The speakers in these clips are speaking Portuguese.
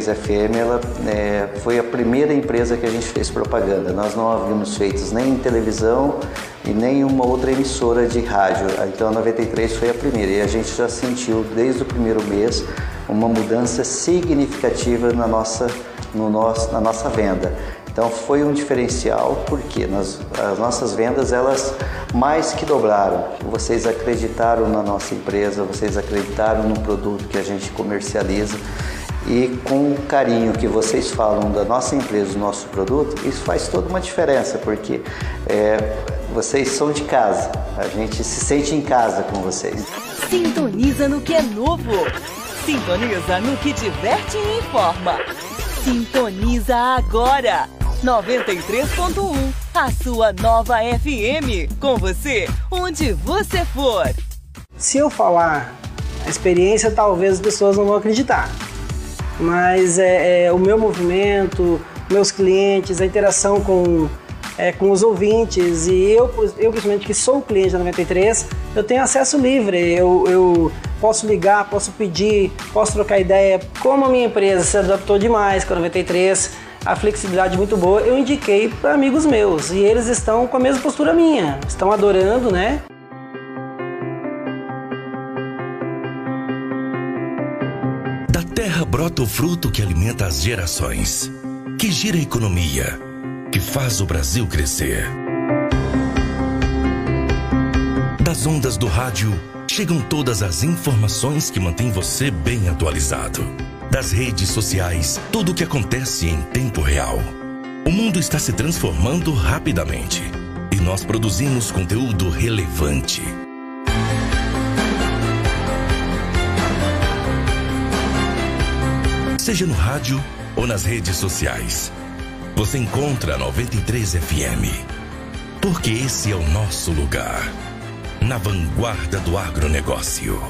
93 FM ela, é, foi a primeira empresa que a gente fez propaganda. Nós não havíamos feito nem em televisão e nem uma outra emissora de rádio. Então a 93 foi a primeira e a gente já sentiu desde o primeiro mês uma mudança significativa na nossa, no nosso, na nossa venda. Então foi um diferencial porque nós, as nossas vendas elas mais que dobraram. Vocês acreditaram na nossa empresa, vocês acreditaram no produto que a gente comercializa e com o carinho que vocês falam da nossa empresa, do nosso produto, isso faz toda uma diferença porque é, vocês são de casa, a gente se sente em casa com vocês. Sintoniza no que é novo. Sintoniza no que diverte e informa. Sintoniza agora. 93.1, a sua nova FM. Com você, onde você for. Se eu falar a experiência, talvez as pessoas não vão acreditar. Mas é, é o meu movimento, meus clientes, a interação com, é, com os ouvintes e eu, eu, principalmente, que sou cliente da 93, eu tenho acesso livre. Eu, eu posso ligar, posso pedir, posso trocar ideia. Como a minha empresa se adaptou demais com a 93, a flexibilidade muito boa, eu indiquei para amigos meus e eles estão com a mesma postura minha, estão adorando, né? Brota o fruto que alimenta as gerações, que gira a economia, que faz o Brasil crescer. Das ondas do rádio chegam todas as informações que mantêm você bem atualizado das redes sociais, tudo o que acontece em tempo real. O mundo está se transformando rapidamente e nós produzimos conteúdo relevante. Seja no rádio ou nas redes sociais, você encontra a 93 FM. Porque esse é o nosso lugar. Na vanguarda do agronegócio.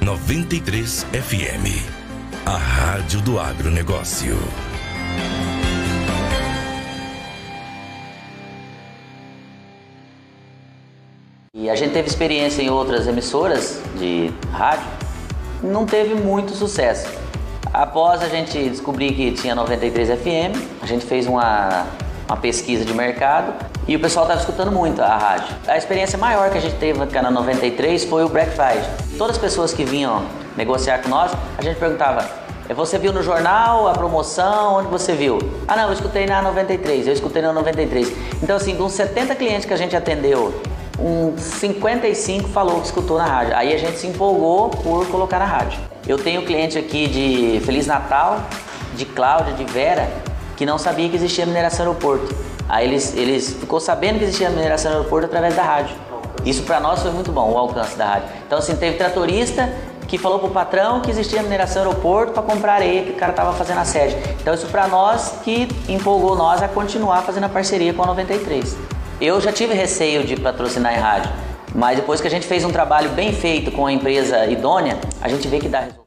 93 FM a Rádio do Agronegócio. E a gente teve experiência em outras emissoras de rádio, não teve muito sucesso. Após a gente descobrir que tinha 93 FM, a gente fez uma, uma pesquisa de mercado e o pessoal estava escutando muito a rádio. A experiência maior que a gente teve na 93 foi o Black Friday. Todas as pessoas que vinham negociar com nós, a gente perguntava: é, você viu no jornal a promoção? Onde você viu? Ah, não, eu escutei na 93. Eu escutei na 93. Então, assim, uns 70 clientes que a gente atendeu, uns 55 falou que escutou na rádio. Aí a gente se empolgou por colocar na rádio. Eu tenho cliente aqui de Feliz Natal, de Cláudia, de Vera, que não sabia que existia mineração aeroporto. Aí eles, eles ficou sabendo que existia mineração aeroporto através da rádio. Isso para nós foi muito bom, o alcance da rádio. Então, assim, teve tratorista que falou pro patrão que existia mineração aeroporto para comprar areia que o cara tava fazendo a sede. Então isso para nós que empolgou nós a continuar fazendo a parceria com a 93. Eu já tive receio de patrocinar em rádio, mas depois que a gente fez um trabalho bem feito com a empresa idônea, a gente vê que dá resultado.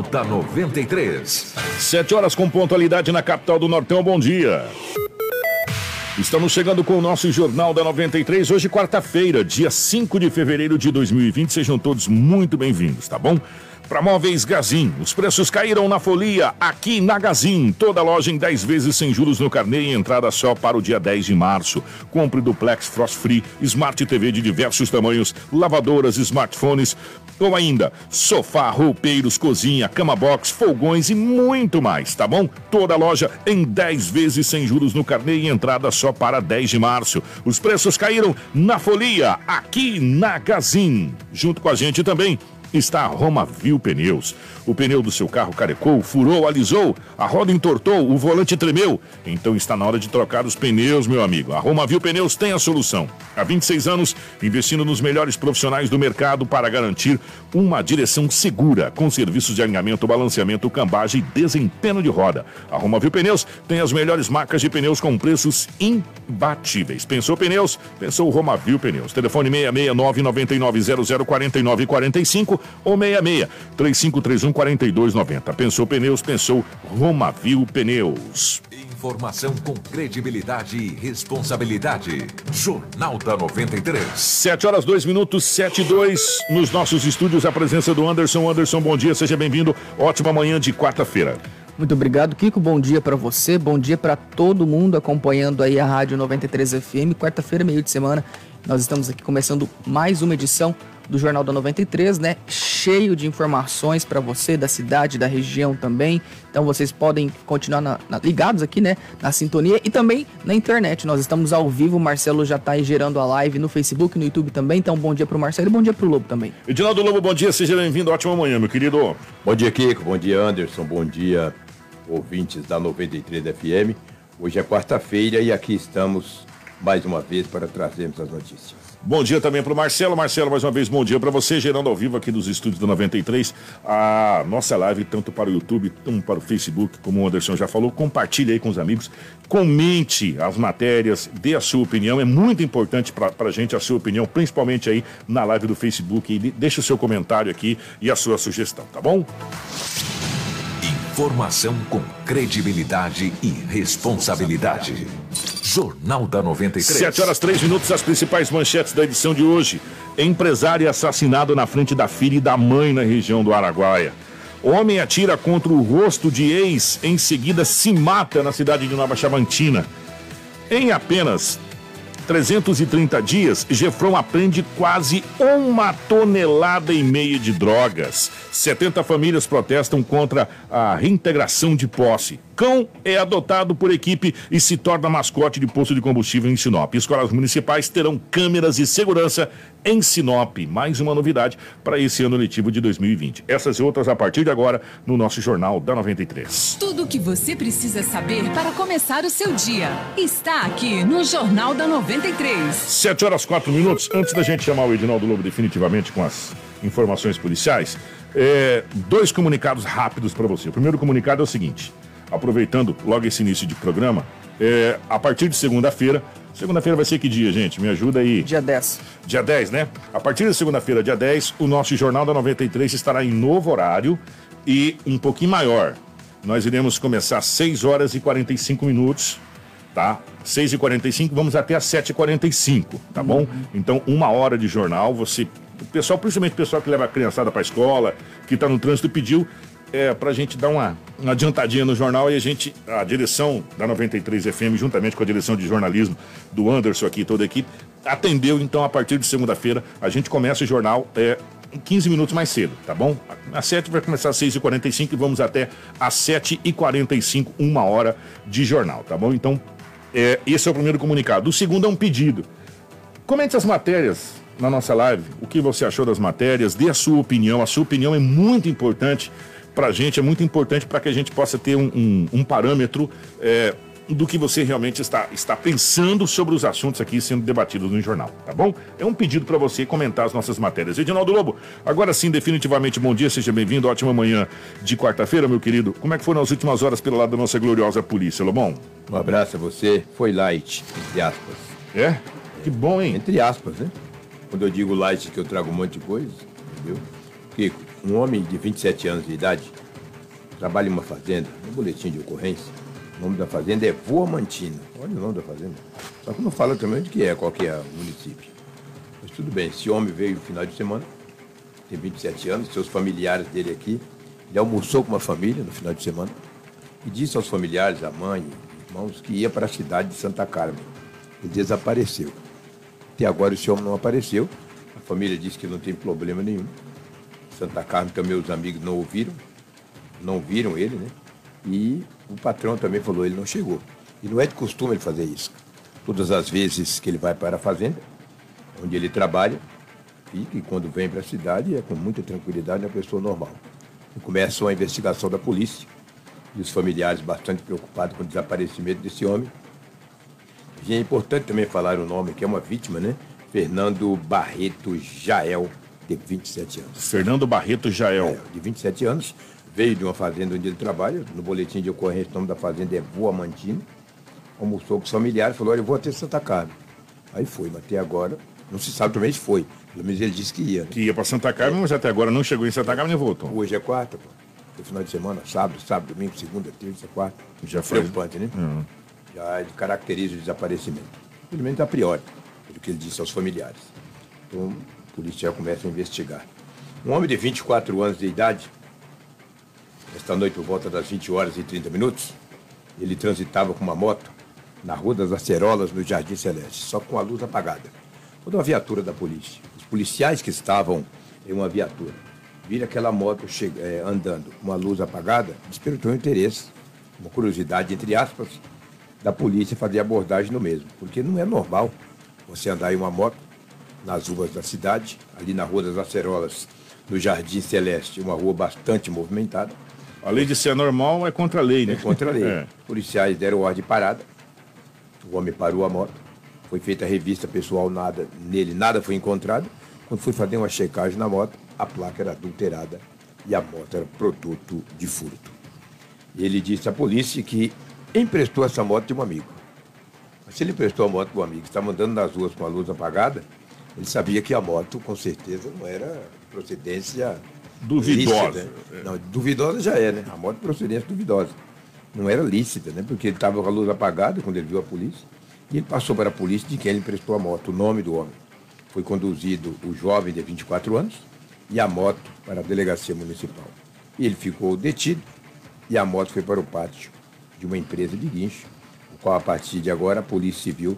da 93. Sete horas com pontualidade na capital do Nortão. Bom dia. Estamos chegando com o nosso Jornal da 93, hoje quarta-feira, dia 5 de fevereiro de 2020. Sejam todos muito bem-vindos, tá bom? Para Móveis Gazin, os preços caíram na folia aqui na Gazin. Toda loja em 10 vezes sem juros no carnê e entrada só para o dia 10 de março. Compre duplex Frost Free, Smart TV de diversos tamanhos, lavadoras, smartphones ou ainda sofá, roupeiros, cozinha, cama box, fogões e muito mais, tá bom? Toda loja em 10 vezes sem juros no carnê e entrada só para 10 de março. Os preços caíram na folia aqui na Gazin. Junto com a gente também está a Romavil Pneus. O pneu do seu carro carecou, furou, alisou, a roda entortou, o volante tremeu. Então está na hora de trocar os pneus, meu amigo. A Romavil Pneus tem a solução. Há 26 anos, investindo nos melhores profissionais do mercado para garantir uma direção segura, com serviços de alinhamento, balanceamento, cambagem e desempenho de roda. A Romavil Pneus tem as melhores marcas de pneus com preços imbatíveis. Pensou pneus? Pensou Romavil Pneus. Telefone 669 9900 4945 ou 66 3531 4290. Pensou pneus? Pensou Romavil Pneus. Informação com credibilidade e responsabilidade. Jornal da 93. 7 horas 2 minutos, 7 e 2. Nos nossos estúdios, a presença do Anderson. Anderson, bom dia, seja bem-vindo. Ótima manhã de quarta-feira. Muito obrigado, Kiko. Bom dia para você, bom dia para todo mundo acompanhando aí a Rádio 93 FM. Quarta-feira, meio de semana, nós estamos aqui começando mais uma edição do Jornal da 93, né? Cheio de informações para você da cidade, da região também. Então vocês podem continuar na, na, ligados aqui, né? Na sintonia e também na internet. Nós estamos ao vivo. O Marcelo já está aí gerando a live no Facebook, no YouTube também. Então bom dia para o Marcelo e bom dia para o Lobo também. Edinaldo Lobo, bom dia. Seja bem-vindo. Ótima manhã, meu querido. Bom dia, Kiko. Bom dia, Anderson. Bom dia, ouvintes da 93 FM. Hoje é quarta-feira e aqui estamos mais uma vez para trazermos as notícias. Bom dia também para o Marcelo. Marcelo, mais uma vez, bom dia para você, gerando ao vivo aqui dos estúdios da 93. A nossa live, tanto para o YouTube, como para o Facebook, como o Anderson já falou. Compartilhe aí com os amigos, comente as matérias, dê a sua opinião. É muito importante para a gente a sua opinião, principalmente aí na live do Facebook. E deixe o seu comentário aqui e a sua sugestão, tá bom? Informação com credibilidade e responsabilidade. Jornal da 93. 7 horas 3 minutos, as principais manchetes da edição de hoje. Empresário assassinado na frente da filha e da mãe na região do Araguaia. Homem atira contra o rosto de ex, em seguida se mata na cidade de Nova Chavantina. Em apenas 330 dias, Gefron aprende quase uma tonelada e meia de drogas. 70 famílias protestam contra a reintegração de posse. Cão é adotado por equipe e se torna mascote de posto de combustível em Sinop. Escolas municipais terão câmeras de segurança em Sinop. Mais uma novidade para esse ano letivo de 2020. Essas e outras a partir de agora no nosso Jornal da 93. Tudo o que você precisa saber para começar o seu dia está aqui no Jornal da 93. 7 horas 4 minutos. Antes da gente chamar o Edinaldo Lobo definitivamente com as informações policiais, é, dois comunicados rápidos para você. O primeiro comunicado é o seguinte: aproveitando logo esse início de programa, é, a partir de segunda-feira, segunda-feira vai ser que dia, gente? Me ajuda aí. Dia 10. Dia 10, né? A partir de segunda-feira, dia 10, o nosso Jornal da 93 estará em novo horário e um pouquinho maior. Nós iremos começar às 6 horas e 45 minutos, tá? 6 e 45 vamos até às 7 e 45 tá bom? Então, uma hora de jornal, você... O pessoal, principalmente o pessoal que leva a criançada para a escola, que está no trânsito, pediu é, para a gente dar uma, uma adiantadinha no jornal e a gente, a direção da 93 FM, juntamente com a direção de jornalismo do Anderson aqui, toda a equipe, atendeu. Então, a partir de segunda-feira, a gente começa o jornal é, 15 minutos mais cedo, tá bom? Às 7 vai começar às 6h45 e vamos até às 7h45, uma hora de jornal, tá bom? Então, é, esse é o primeiro comunicado. O segundo é um pedido. Comente as matérias na nossa live, o que você achou das matérias, dê a sua opinião. A sua opinião é muito importante para a gente, é muito importante para que a gente possa ter um, um, um parâmetro é, do que você realmente está, está pensando sobre os assuntos aqui sendo debatidos no jornal, tá bom? É um pedido para você comentar as nossas matérias. Edinaldo Lobo, agora sim, definitivamente bom dia, seja bem-vindo, ótima manhã de quarta-feira, meu querido. Como é que foram as últimas horas pelo lado da nossa gloriosa polícia, Lobão? Um abraço a você. Foi light, entre aspas. É? Que bom, hein? Entre aspas, né? Quando eu digo light que eu trago um monte de coisa, entendeu? Kiko, um homem de 27 anos de idade trabalha em uma fazenda, um boletim de ocorrência. O nome da fazenda é Voamantina. Olha o nome da fazenda. Só que não fala também de que é, qual que é o município. Mas tudo bem, esse homem veio no final de semana, tem 27 anos, seus familiares dele aqui. Ele almoçou com uma família no final de semana e disse aos familiares, a mãe, irmãos, que ia para a cidade de Santa Carmen. E desapareceu. Até agora esse homem não apareceu. A família disse que não tem problema nenhum. Santa Carmen também os amigos não ouviram, não viram ele, né? E o patrão também falou, ele não chegou. E não é de costume ele fazer isso. Todas as vezes que ele vai para a fazenda, onde ele trabalha, e que quando vem para a cidade é com muita tranquilidade uma pessoa normal. E começa a investigação da polícia e os familiares bastante preocupados com o desaparecimento desse homem. E é importante também falar o nome, que é uma vítima, né? Fernando Barreto Jael, de 27 anos. Fernando Barreto Jael. É, de 27 anos, veio de uma fazenda onde ele trabalha, no boletim de ocorrência, o nome da fazenda é Voa Mantina, almoçou com os familiares, falou, olha, eu vou até Santa Carmen. Aí foi, mas até agora, não se sabe também se foi, pelo menos ele disse que ia. Né? Que ia para Santa Carmen, mas até agora não chegou em Santa Carmen e voltou. Hoje é quarta, pô. No final de semana, sábado, sábado, domingo, segunda, terça, quarta. Já foi. Preocupante, né? Uhum. Já caracteriza o desaparecimento. Pelo menos a priori, pelo que ele disse aos familiares. Então, policial começa a investigar. Um homem de 24 anos de idade, esta noite por volta das 20 horas e 30 minutos, ele transitava com uma moto na Rua das Acerolas, no Jardim Celeste, só com a luz apagada. Quando uma viatura da polícia, os policiais que estavam em uma viatura, viram aquela moto chega, é, andando com uma luz apagada, despertou um interesse, uma curiosidade, entre aspas, da polícia fazer abordagem no mesmo. Porque não é normal você andar em uma moto nas ruas da cidade, ali na Rua das Acerolas, no Jardim Celeste, uma rua bastante movimentada. Além de ser normal, é contra a lei, né? É contra a lei. É. Policiais deram ordem de parada. O homem parou a moto. Foi feita a revista pessoal, nada nele, nada foi encontrado. Quando foi fazer uma checagem na moto, a placa era adulterada e a moto era produto de furto. E ele disse à polícia que emprestou essa moto de um amigo. Mas se ele emprestou a moto para um amigo, estava andando nas ruas com a luz apagada, ele sabia que a moto, com certeza, não era procedência duvidosa. Lícita. Não, duvidosa já é, né? A moto procedência duvidosa. Não era lícita, né? Porque ele estava com a luz apagada quando ele viu a polícia. E ele passou para a polícia de quem ele emprestou a moto, o nome do homem. Foi conduzido o jovem de 24 anos e a moto para a delegacia municipal. E ele ficou detido e a moto foi para o pátio de uma empresa de guincho, o qual a partir de agora a Polícia Civil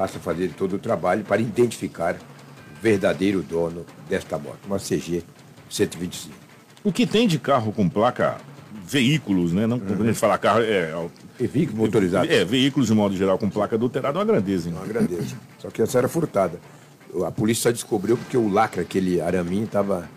passa a fazer todo o trabalho para identificar o verdadeiro dono desta moto, uma CG 125. O que tem de carro com placa veículos, né? Não quando a gente fala carro, é. E veículos motorizados. É, veículos de modo geral com placa adulterada é uma grandeza, hein? Uma grandeza. Só que essa era furtada. A polícia só descobriu porque o lacre, aquele araminho, estava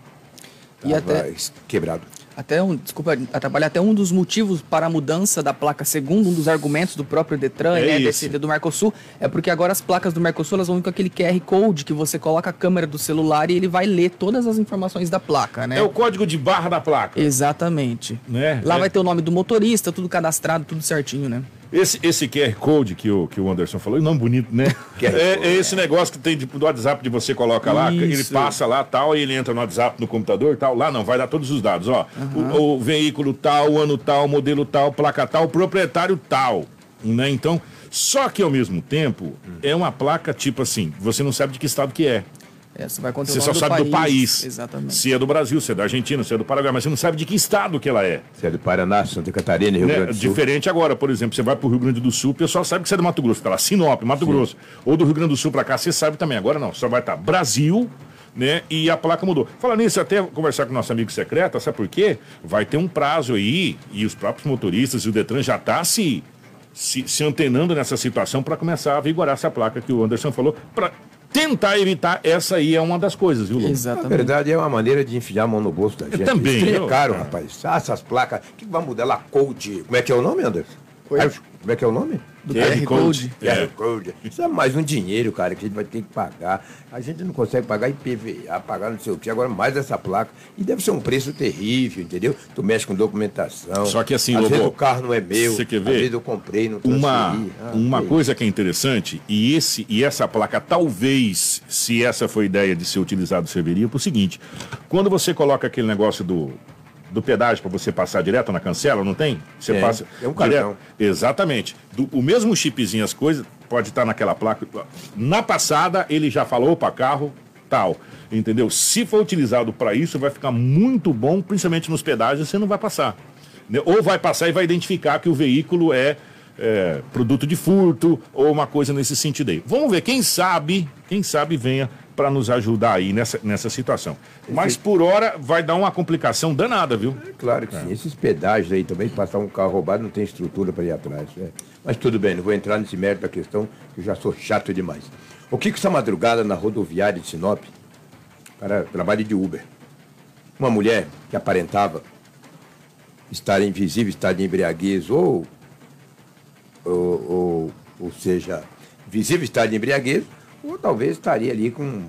até... quebrado. Até um, desculpa atrapalhar, até um dos motivos para a mudança da placa, segundo um dos argumentos do próprio Detran, é né, desse, do Mercosul, é porque agora as placas do Mercosul elas vão com aquele QR Code que você coloca a câmera do celular e ele vai ler todas as informações da placa, né? É o código de barra da placa. Exatamente. Né? Lá é. vai ter o nome do motorista, tudo cadastrado, tudo certinho, né? Esse, esse QR Code que o, que o Anderson falou, nome bonito, né? é, é, esse negócio que tem de, do WhatsApp de você coloca lá, Isso. ele passa lá tal, e ele entra no WhatsApp no computador tal. Lá não, vai dar todos os dados, ó. Uhum. O, o, veículo tal, o ano tal, modelo tal, placa tal, proprietário tal. Né? Então, só que ao mesmo tempo, é uma placa tipo assim, você não sabe de que estado que é. É, você vai você só do sabe país. do país. Exatamente. Se é do Brasil, se é da Argentina, se é do Paraguai, mas você não sabe de que estado que ela é. Se é do Paraná, Santa Catarina, Rio né? Grande do Sul. Diferente agora, por exemplo, você vai para o Rio Grande do Sul, o pessoal sabe que você é do Mato Grosso, está lá, Sinop, Mato Sim. Grosso. Ou do Rio Grande do Sul para cá, você sabe também. Agora não, só vai estar tá Brasil, né? E a placa mudou. Falando nisso, até conversar com o nosso amigo secreto, sabe por quê? Vai ter um prazo aí, e os próprios motoristas e o Detran já está se, se, se antenando nessa situação para começar a vigorar essa placa que o Anderson falou, para tentar evitar, essa aí é uma das coisas, viu? Exatamente. Na verdade, é uma maneira de enfiar a mão no bolso da gente. Eu também. Isso é caro, rapaz. Ah, essas placas, o que vai mudar lá? Code. Como é que é o nome, Anderson? Oi? Como é que é o nome? Do QR Code. QR Code. Isso é mais um dinheiro, cara, que a gente vai ter que pagar. A gente não consegue pagar IPVA, pagar não sei o quê. Agora mais essa placa. E deve ser um preço terrível, entendeu? Tu mexe com documentação. Só que assim, Às Lobo, vezes o carro não é meu. Você quer ver? Às vezes eu comprei, não transferi. Uma, ah, uma que coisa que é interessante, e, esse, e essa placa, talvez, se essa foi a ideia de ser utilizado, serviria para o seguinte: quando você coloca aquele negócio do do pedágio para você passar direto na cancela, não tem? Você É, passa é um cartão. Exatamente. Do- o mesmo chipzinho, as coisas, pode estar naquela placa. Na passada, ele já falou para carro, tal. Entendeu? Se for utilizado para isso, vai ficar muito bom, principalmente nos pedágios, você não vai passar. Né? Ou vai passar e vai identificar que o veículo é, é, produto de furto ou uma coisa nesse sentido aí. Vamos ver, quem sabe, quem sabe venha para nos ajudar aí nessa, nessa situação. Mas por hora vai dar uma complicação danada, viu? Claro que sim. Esses pedágios aí também, passar um carro roubado, não tem estrutura para ir atrás. né? Mas tudo bem, não vou entrar nesse mérito da questão, que eu já sou chato demais. O que que essa madrugada na rodoviária de Sinop, para trabalho de Uber. Uma mulher que aparentava estar em visível estado de embriaguez ou, ou, ou, ou seja, visível estado de embriaguez, ou talvez estaria ali com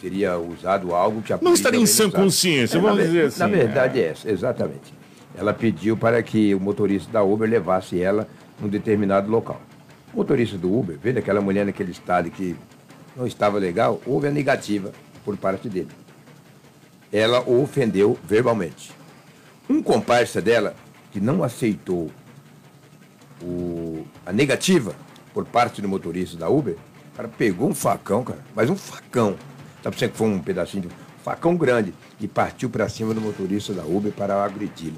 teria usado algo que a Não estaria em sã consciência, sabe. vamos na, dizer assim. Na verdade é essa, exatamente. Ela pediu para que o motorista da Uber levasse ela num determinado local. O motorista do Uber, vendo aquela mulher naquele estado que não estava legal, houve a negativa por parte dele. Ela o ofendeu verbalmente. Um comparsa dela, que não aceitou o- a negativa por parte do motorista da Uber, o cara pegou um facão, cara, mas um facão. Sabe você que foi um pedacinho de um facão grande e partiu para cima do motorista da Uber para agredi-lo.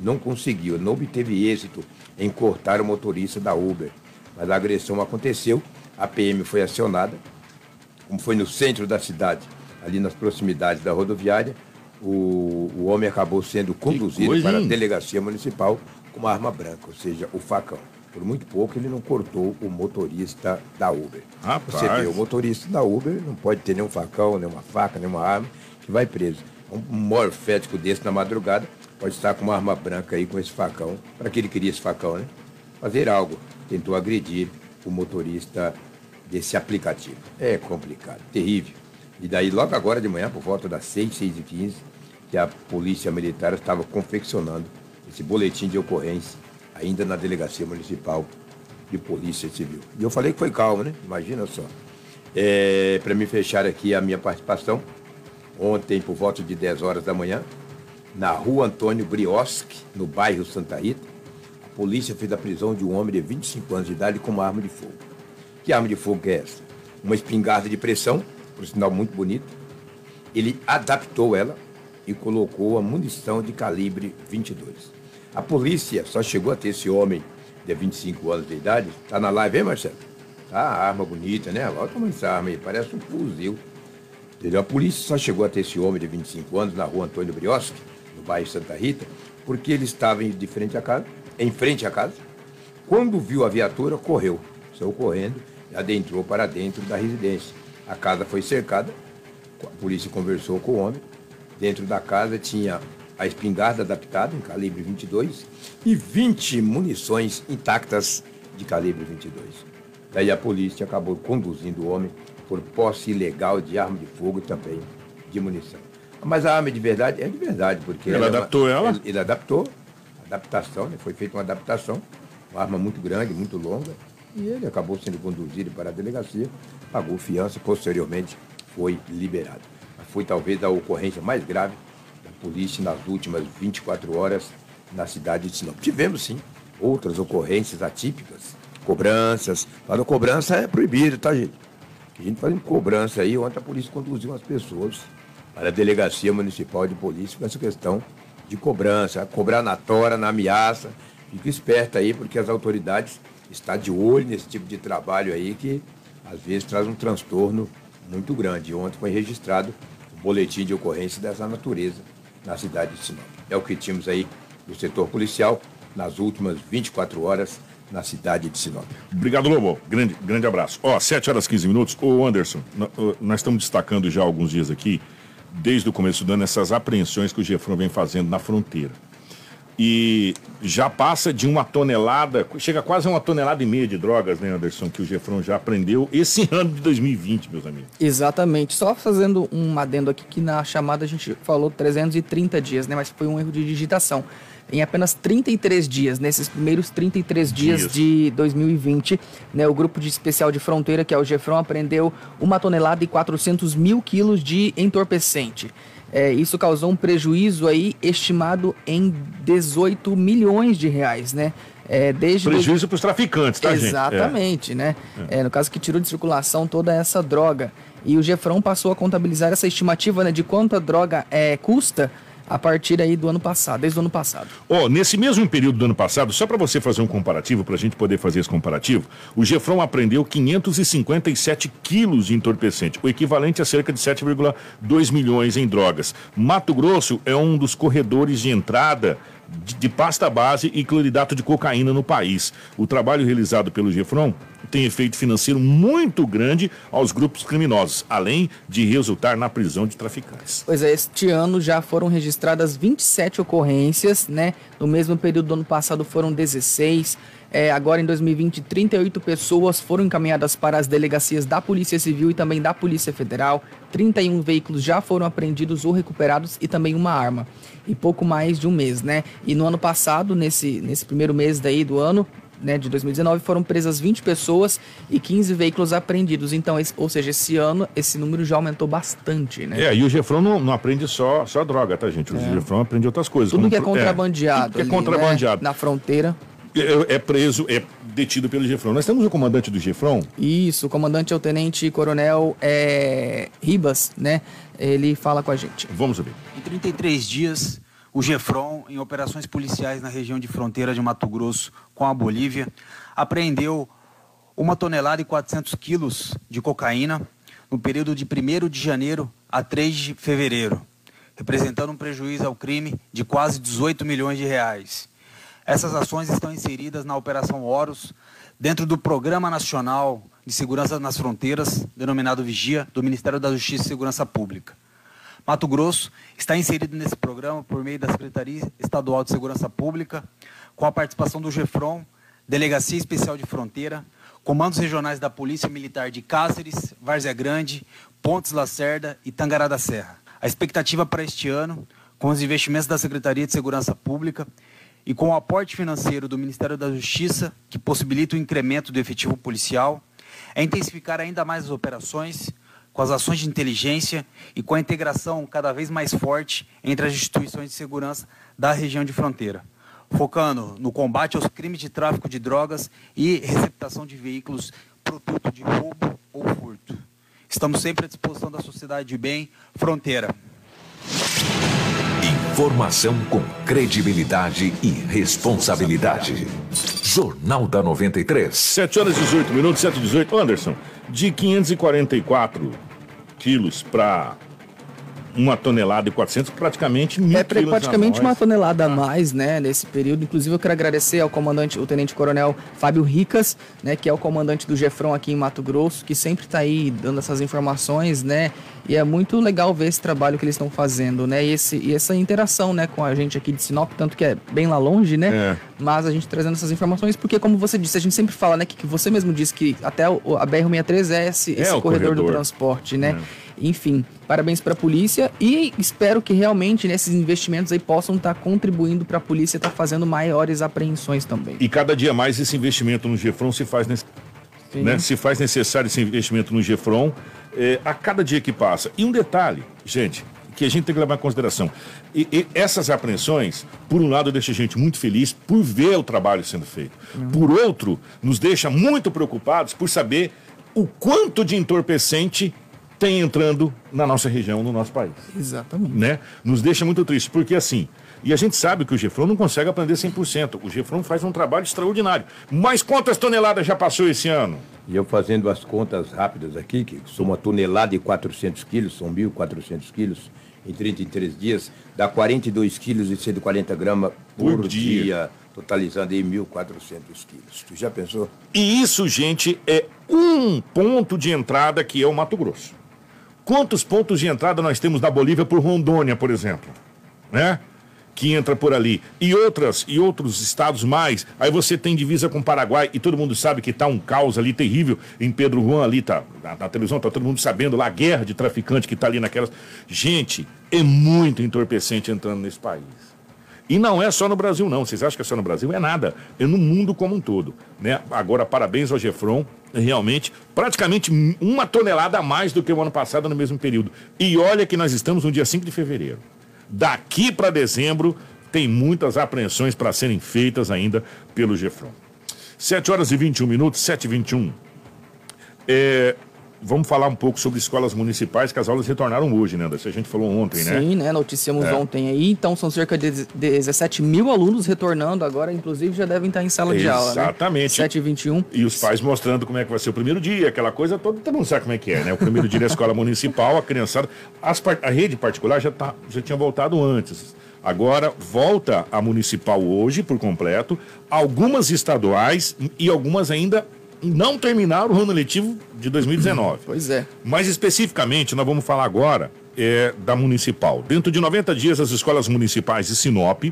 Não conseguiu, não obteve êxito em cortar o motorista da Uber. Mas a agressão aconteceu, a PM foi acionada, como foi no centro da cidade, ali nas proximidades da rodoviária, o, o homem acabou sendo conduzido para a delegacia municipal com uma arma branca, ou seja, o facão. Por muito pouco ele não cortou o motorista da Uber. Rapaz. Você vê, o motorista da Uber não pode ter nenhum facão, nenhuma faca, nenhuma arma que vai preso. Um morfético desse na madrugada pode estar com uma arma branca aí com esse facão. Para que ele queria esse facão, né? Fazer algo. Tentou agredir o motorista desse aplicativo. É complicado, terrível. E daí, logo agora de manhã, por volta das 6, 6 e 15, que a polícia militar estava confeccionando esse boletim de ocorrência, ainda na delegacia municipal de polícia civil. E eu falei que foi calmo, né? Imagina só. É, Para me fechar aqui a minha participação, ontem, por volta de 10 horas da manhã, na rua Antônio Brioski, no bairro Santa Rita, a polícia fez a prisão de um homem de 25 anos de idade com uma arma de fogo. Que arma de fogo é essa? Uma espingarda de pressão, por sinal muito bonito. Ele adaptou ela e colocou a munição de calibre 22. A polícia só chegou a ter esse homem de 25 anos de idade. Tá na live, hein, Marcelo? Tá, arma bonita, né? Olha como essa arma aí, parece um fuzil. Entendeu? A polícia só chegou a ter esse homem de 25 anos na rua Antônio Brioski, no bairro Santa Rita, porque ele estava de frente à casa, em frente à casa. Quando viu a viatura, correu, saiu correndo e adentrou para dentro da residência. A casa foi cercada, a polícia conversou com o homem. Dentro da casa tinha a espingarda adaptada em calibre 22 e 20 munições intactas de calibre 22. Daí a polícia acabou conduzindo o homem por posse ilegal de arma de fogo e também de munição. Mas a arma de verdade é de verdade, porque Ele é uma- adaptou ela? Ele, ele adaptou, adaptação, né? foi feita uma adaptação, uma arma muito grande, muito longa, e ele acabou sendo conduzido para a delegacia, pagou fiança e posteriormente foi liberado. Foi talvez a ocorrência mais grave polícia nas últimas 24 horas na cidade de Sinop. Tivemos sim outras ocorrências atípicas, cobranças. Para cobrança é proibido, tá, gente? A gente fazendo cobrança aí, ontem a polícia conduziu umas pessoas para a delegacia municipal de polícia com essa questão de cobrança, cobrar na tora, na ameaça. Fica esperto aí, porque as autoridades estão de olho nesse tipo de trabalho aí que às vezes traz um transtorno muito grande. Ontem foi registrado um boletim de ocorrência dessa natureza na cidade de Sinop. É o que tínhamos aí do setor policial nas últimas 24 horas na cidade de Sinop. Obrigado, Lobo. Grande, grande abraço. Ó, 7 horas e 15 minutos. Ô, Anderson, nós estamos destacando já há alguns dias aqui, desde o começo do ano, essas apreensões que o Gefron vem fazendo na fronteira. E já passa de uma tonelada, chega quase a uma tonelada e meia de drogas, né, Anderson, que o Gefron já aprendeu esse ano de 2020, meus amigos. Exatamente. Só fazendo um adendo aqui que na chamada a gente falou 330 dias, né? Mas foi um erro de digitação. Em apenas 33 dias, nesses primeiros 33 dias, Dias. de 2020, né, o grupo de especial de fronteira, que é o Gefron, apreendeu uma tonelada e 400 mil quilos de entorpecente. É, isso causou um prejuízo aí estimado em 18 milhões de reais, né? É, desde Prejuízo para os traficantes, tá, gente? É. Exatamente, né? É, no caso que tirou de circulação toda essa droga. E o Gefrão passou a contabilizar essa estimativa né, de quanto a droga é, custa a partir aí do ano passado, desde o ano passado. Ó, nesse mesmo período do ano passado, só para você fazer um comparativo, para a gente poder fazer esse comparativo, o Gefron apreendeu 557 quilos de entorpecente, o equivalente a cerca de 7,2 milhões em drogas. Mato Grosso é um dos corredores de entrada de, de pasta base e cloridato de cocaína no país. O trabalho realizado pelo Gefron tem efeito financeiro muito grande aos grupos criminosos, além de resultar na prisão de traficantes. Pois é, este ano já foram registradas 27 ocorrências, né? No mesmo período do ano passado foram 16. É, agora em 2020, 38 pessoas foram encaminhadas para as delegacias da Polícia Civil e também da Polícia Federal. 31 veículos já foram apreendidos ou recuperados e também uma arma. E pouco mais de um mês, né? E no ano passado, nesse, nesse primeiro mês daí do ano, né, de 2019, foram presas 20 pessoas e 15 veículos apreendidos. Então, esse, ou seja, esse ano esse número já aumentou bastante, né? É, e o Gefrão não, não aprende só, só droga, tá, gente? O É. Gefrão aprende outras coisas. Tudo como que é pro- contrabandeado. tudo que é ali, contrabandeado. né, na fronteira. É, é preso, é detido pelo Gefrão. Nós temos o comandante do Gefrão, Isso, o comandante é o tenente coronel é, Ribas, né? Ele fala com a gente. Vamos ouvir. Em 33 dias, o Gefron, em operações policiais na região de fronteira de Mato Grosso com a Bolívia, apreendeu uma tonelada e 400 quilos de cocaína no período de 1 de janeiro a 3 de fevereiro, representando um prejuízo ao crime de quase 18 milhões de reais. Essas ações estão inseridas na Operação Horus, dentro do Programa Nacional de Segurança nas Fronteiras, denominado Vigia, do Ministério da Justiça e Segurança Pública. Mato Grosso está inserido nesse programa por meio da Secretaria Estadual de Segurança Pública, com a participação do GEFRON, Delegacia Especial de Fronteira, comandos regionais da Polícia Militar de Cáceres, Várzea Grande, Pontes Lacerda e Tangará da Serra. A expectativa para este ano, com os investimentos da Secretaria de Segurança Pública e com o aporte financeiro do Ministério da Justiça, que possibilita o incremento do efetivo policial, é intensificar ainda mais as operações, com as ações de inteligência e com a integração cada vez mais forte entre as instituições de segurança da região de fronteira, focando no combate aos crimes de tráfico de drogas e receptação de veículos produto de roubo ou furto. Estamos sempre à disposição da sociedade de bem, fronteira. Informação com credibilidade e responsabilidade. Jornal da 93. 7 horas e 18 minutos, 7 e 18. Anderson, de 544 quilos para uma tonelada e 400, praticamente mil É praticamente uma tonelada a mais, né, nesse período. Inclusive, eu quero agradecer ao comandante, o tenente coronel Fábio Ricas, né, que é o comandante do Gefrão aqui em Mato Grosso, que sempre está aí dando essas informações, né, e é muito legal ver esse trabalho que eles estão fazendo, né, e, esse, e essa interação, né, com a gente aqui de Sinop, tanto que é bem lá longe, né, É. mas a gente trazendo essas informações, porque como você disse, a gente sempre fala, né, que, que você mesmo disse que até o- a BR-63 é esse, É esse o corredor, do corredor. transporte, né, enfim, parabéns para a polícia e espero que realmente nesses investimentos aí possam estar contribuindo para a polícia estar fazendo maiores apreensões também. E cada dia mais esse investimento no Gefron se faz, nesse, né, se faz necessário esse investimento no Gefron eh, a cada dia que passa. E um detalhe, gente, que a gente tem que levar em consideração. E, e essas apreensões, por um lado, deixa a gente muito feliz por ver o trabalho sendo feito. Por outro, nos deixa muito preocupados por saber o quanto de entorpecente tem entrando na nossa região, no nosso país Exatamente. né? Nos deixa muito triste, porque assim, e a gente sabe que o Gefron não consegue aprender 100%. O Gefron faz um trabalho extraordinário. Mas quantas toneladas já passou esse ano? E eu fazendo as contas rápidas aqui, que são uma tonelada e 400 quilos, são 1.400 quilos em 33 dias, dá 42 quilos e 140 gramas por, Por dia. dia. totalizando aí 1.400 quilos. Tu já pensou? E isso, gente, é um ponto de entrada que é o Mato Grosso. Quantos pontos de entrada nós temos na Bolívia por Rondônia, por exemplo? Né? Que entra por ali. E outras, e outros estados mais. Aí você tem divisa com o Paraguai e todo mundo sabe que tá um caos ali terrível em Pedro Juan ali, tá na, na televisão, tá todo mundo sabendo lá a guerra de traficante que tá ali naquelas. Gente, é muito entorpecente entrando nesse país. E não é só no Brasil, não. Vocês acham que é só no Brasil? É nada. É no mundo como um todo. Né? Agora, parabéns ao Gefron. Realmente, praticamente uma tonelada a mais do que o ano passado no mesmo período. E olha que nós estamos no dia 5 de fevereiro. Daqui para dezembro, tem muitas apreensões para serem feitas ainda pelo Gefron. 7 horas e 21 minutos, 7 e 21. É, vamos falar um pouco sobre escolas municipais, que as aulas retornaram hoje, né, Anderson? A gente falou ontem, né? Sim, né? Noticiamos É. ontem aí. Então são cerca de 17 mil alunos retornando agora, inclusive já devem estar em sala de aula. Né? Exatamente. 7 e 21 E os pais mostrando como é que vai ser o primeiro dia, aquela coisa toda, todo mundo sabe como é que é, né? O primeiro dia da escola municipal, a criançada. as a rede particular já, tá, já tinha voltado antes. Agora volta a municipal hoje por completo, algumas estaduais e algumas ainda não terminaram o ano letivo de 2019. Pois é. Mais especificamente, nós vamos falar agora é, da municipal. Dentro de 90 dias, as escolas municipais de Sinop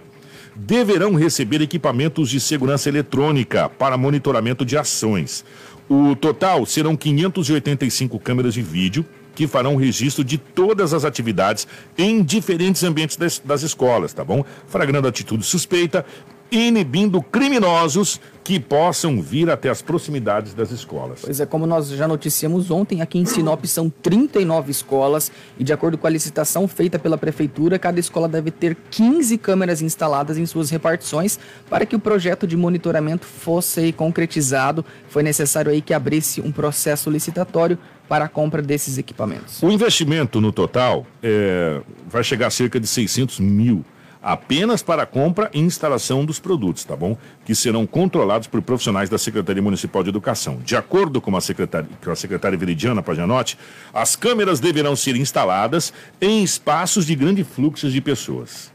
deverão receber equipamentos de segurança eletrônica para monitoramento de ações. O total serão 585 câmeras de vídeo que farão registro de todas as atividades em diferentes ambientes das, das escolas, tá bom? Fragrando atitude suspeita, inibindo criminosos que possam vir até as proximidades das escolas. Pois é, como nós já noticiamos ontem, aqui em Sinop são 39 escolas e de acordo com a licitação feita pela prefeitura, cada escola deve ter 15 câmeras instaladas em suas repartições para que o projeto de monitoramento fosse concretizado. Foi necessário aí que abrisse um processo licitatório para a compra desses equipamentos. O investimento no total é, vai chegar a cerca de 600 mil apenas para a compra e instalação dos produtos, tá bom? Que serão controlados por profissionais da Secretaria Municipal de Educação. De acordo com a secretária, com a secretária Veridiana Pajanotti, as câmeras deverão ser instaladas em espaços de grande fluxo de pessoas.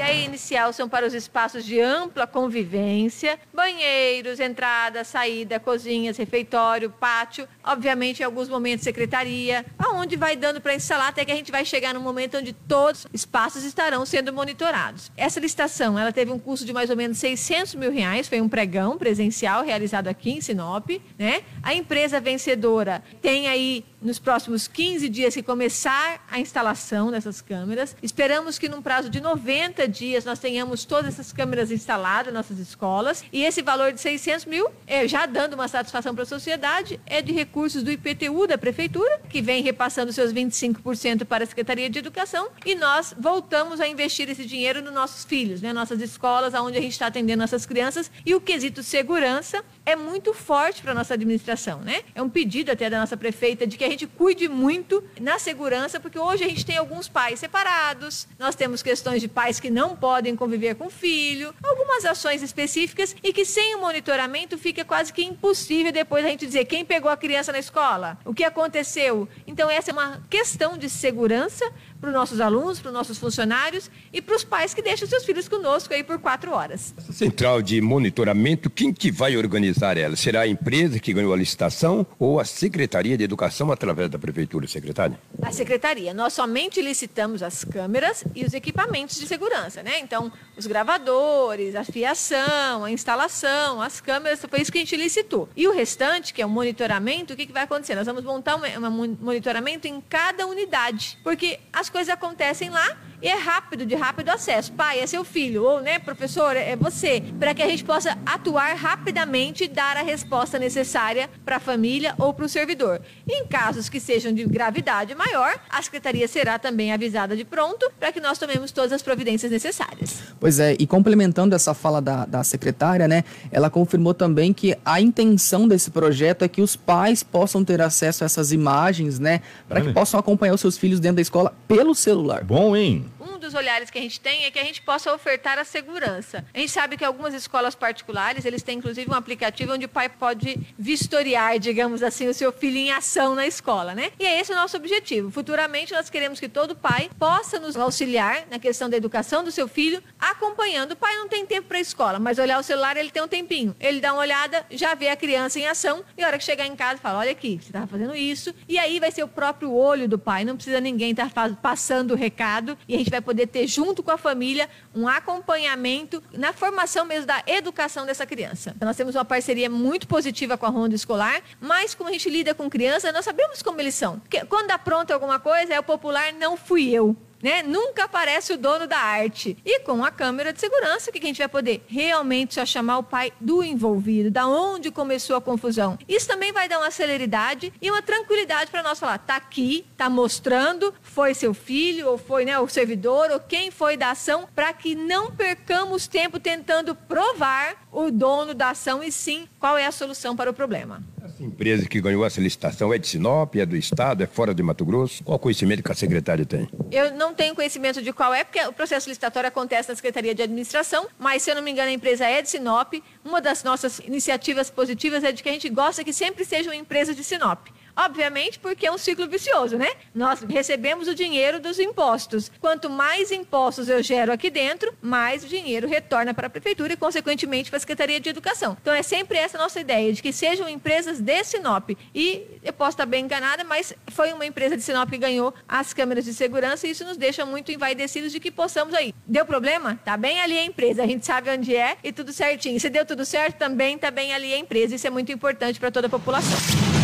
A ideia inicial são para os espaços de ampla convivência, banheiros, entrada, saída, cozinhas, refeitório, pátio, obviamente em alguns momentos secretaria, aonde vai dando para instalar até que a gente vai chegar no momento onde todos os espaços estarão sendo monitorados. Essa licitação, ela teve um custo de mais ou menos 600 mil reais, foi um pregão presencial realizado aqui em Sinop, né? A empresa vencedora tem aí nos próximos 15 dias que começar a instalação dessas câmeras. Esperamos que num prazo de 90 dias nós tenhamos todas essas câmeras instaladas nas nossas escolas. E esse valor de 600 mil, é, já dando uma satisfação para a sociedade, é de recursos do IPTU da Prefeitura, que vem repassando seus 25% para a Secretaria de Educação. E nós voltamos a investir esse dinheiro nos nossos filhos, né? nossas escolas, onde a gente está atendendo nossas crianças. E o quesito segurança é muito forte para a nossa administração. Né? É um pedido até da nossa prefeita de que a gente cuide muito na segurança, porque hoje a gente tem alguns pais separados, nós temos questões de pais que não podem conviver com o filho, algumas ações específicas e que sem o monitoramento fica quase que impossível depois a gente dizer quem pegou a criança na escola, o que aconteceu. Então essa é uma questão de segurança para os nossos alunos, para os nossos funcionários e para os pais que deixam seus filhos conosco aí por quatro horas. Essa central de monitoramento, quem que vai organizar ela? Será a empresa que ganhou a licitação ou a Secretaria de Educação através da Prefeitura, secretária? A Secretaria. Nós somente licitamos as câmeras e os equipamentos de segurança, né? Então, os gravadores, a fiação, a instalação, as câmeras, foi isso que a gente licitou. E o restante, que é o monitoramento, o que, que vai acontecer? Nós vamos montar um, um monitoramento em cada unidade, porque as coisas acontecem lá e é rápido, de rápido acesso. Pai, é seu filho, ou, né, professor, é você, para que a gente possa atuar rapidamente e dar a resposta necessária para a família ou para o servidor. Em casos que sejam de gravidade maior, a secretaria será também avisada de pronto para que nós tomemos todas as providências necessárias. Pois é, e complementando essa fala da, da secretária, né, ela confirmou também que a intenção desse projeto é que os pais possam ter acesso a essas imagens, né, para que possam acompanhar os seus filhos dentro da escola pelo celular. Bom, hein? Dos olhares que a gente tem é que a gente possa ofertar a segurança. A gente sabe que algumas escolas particulares, eles têm inclusive um aplicativo onde o pai pode vistoriar, digamos assim, o seu filho em ação na escola, né? E é esse o nosso objetivo. Futuramente nós queremos que todo pai possa nos auxiliar na questão da educação do seu filho, acompanhando. O pai não tem tempo para a escola, mas olhar o celular ele tem um tempinho. Ele dá uma olhada, já vê a criança em ação e a hora que chegar em casa fala: "Olha aqui, você estava fazendo isso". E aí vai ser o próprio olho do pai, não precisa ninguém estar tá passando o recado e a gente vai poder ter junto com a família um acompanhamento na formação mesmo da educação dessa criança. Nós temos uma parceria muito positiva com a Ronda Escolar, mas como a gente lida com criança, nós sabemos como eles são. Porque quando dá pronto alguma coisa, é o popular não fui eu né? Nunca aparece o dono da arte. E com a câmera de segurança, o que a gente vai poder? Realmente só chamar o pai do envolvido, da onde começou a confusão. Isso também vai dar uma celeridade e uma tranquilidade para nós falar, tá aqui, tá mostrando, foi seu filho, ou foi né, o servidor, ou quem foi da ação, para que não percamos tempo tentando provar o dono da ação e sim qual é a solução para o problema. Essa empresa que ganhou essa licitação é de Sinop, é do Estado, é fora de Mato Grosso? Qual conhecimento que a secretária tem? Eu não tenho conhecimento de qual é, porque o processo licitatório acontece na Secretaria de Administração, mas se eu não me engano a empresa é de Sinop. Uma das nossas iniciativas positivas é de que a gente gosta que sempre seja uma empresa de Sinop Obviamente, porque é um ciclo vicioso, né? Nós recebemos o dinheiro dos impostos. Quanto mais impostos eu gero aqui dentro, mais dinheiro retorna para a prefeitura e, consequentemente, para a Secretaria de Educação. Então, é sempre essa nossa ideia, de que sejam empresas de Sinop. E eu posso estar bem enganada, mas foi uma empresa de Sinop que ganhou as câmeras de segurança e isso nos deixa muito envaidecidos de que possamos aí. Deu problema? Tá bem ali a empresa, a gente sabe onde é e tudo certinho. Se deu tudo certo, também tá bem ali a empresa. Isso é muito importante para toda a população.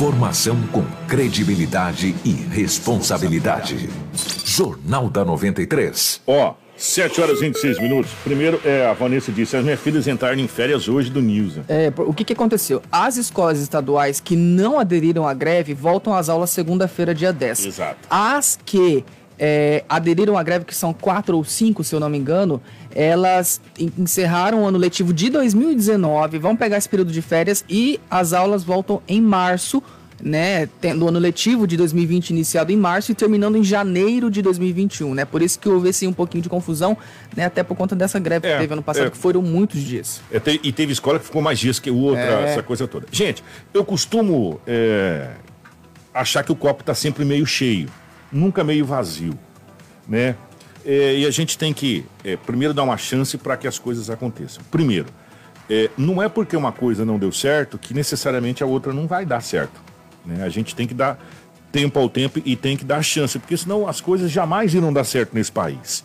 Informação com credibilidade e responsabilidade. Jornal da 93. Ó, 7 horas e 26 minutos. Primeiro, é, a Vanessa disse: as minhas filhas entraram em férias hoje do Nilza. É, o que, que aconteceu? As escolas estaduais que não aderiram à greve voltam às aulas segunda-feira, dia 10. Exato. As que é, aderiram à greve, que são quatro ou cinco, se eu não me engano, elas encerraram o ano letivo de 2019, vão pegar esse período de férias e as aulas voltam em março, né, tendo o ano letivo de 2020 iniciado em março e terminando em janeiro de 2021, né? Por isso que houve assim, um pouquinho de confusão, né, até por conta dessa greve É, que teve ano passado, é. que foram muitos dias. É, e teve escola que ficou mais dias que outra, É. essa coisa toda. Gente, eu costumo é, achar que o copo está sempre meio cheio, nunca meio vazio, né? É, e a gente tem que, é, primeiro, dar uma chance para que as coisas aconteçam. Primeiro, é, não é porque uma coisa não deu certo que necessariamente a outra não vai dar certo. né? A gente tem que dar tempo ao tempo e tem que dar chance, porque senão as coisas jamais irão dar certo nesse país.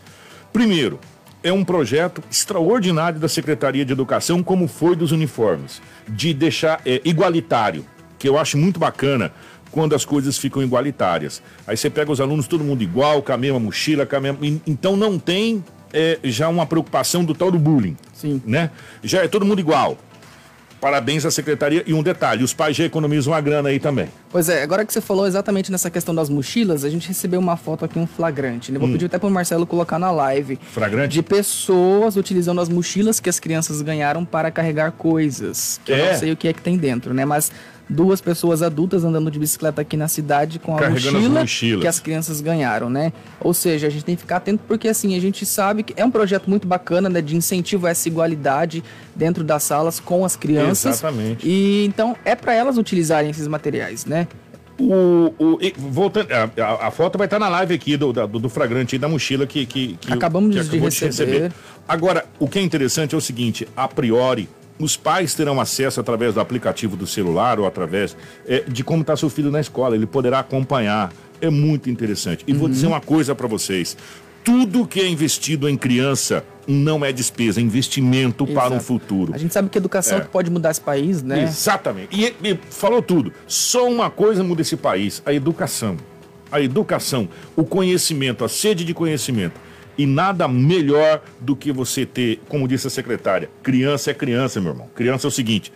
Primeiro, é um projeto extraordinário da Secretaria de Educação, como foi dos uniformes, de deixar é, igualitário, que eu acho muito bacana quando as coisas ficam igualitárias. Aí você pega os alunos, todo mundo igual, com a mesma mochila, com a mesma... en- Então não tem é, já uma preocupação do tal do bullying. Sim. Né? Já é todo mundo igual. Parabéns à secretaria. E um detalhe, os pais já economizam a grana aí também. Pois é, agora que você falou exatamente nessa questão das mochilas, a gente recebeu uma foto aqui, um flagrante. né? Vou Hum. pedir até pro Marcelo colocar na live. Flagrante? De pessoas utilizando as mochilas que as crianças ganharam para carregar coisas. Que eu É. não sei o que é que tem dentro, né? Mas duas pessoas adultas andando de bicicleta aqui na cidade com a mochila que as crianças ganharam, né? Ou seja, a gente tem que ficar atento porque assim, a gente sabe que é um projeto muito bacana, né, de incentivo a essa igualdade dentro das salas com as crianças. Exatamente. E então é para elas utilizarem esses materiais, né? O, o- e voltando, a, a- foto vai estar na live aqui do, do, do flagrante aí da mochila que, que, que Acabamos que de acabou receber. Agora, o que é interessante é o seguinte: a priori, os pais terão acesso através do aplicativo do celular ou através é, de como está seu filho na escola. Ele poderá acompanhar. É muito interessante. E vou dizer uma coisa para vocês: tudo que é investido em criança não é despesa, é investimento para um Exato. futuro. A gente sabe que educação É. que pode mudar esse país, né? Exatamente. E, e falou tudo. Só uma coisa muda esse país: a educação. A educação, o conhecimento, a sede de conhecimento. E nada melhor do que você ter, como disse a secretária, criança é criança, meu irmão. Criança é o seguinte: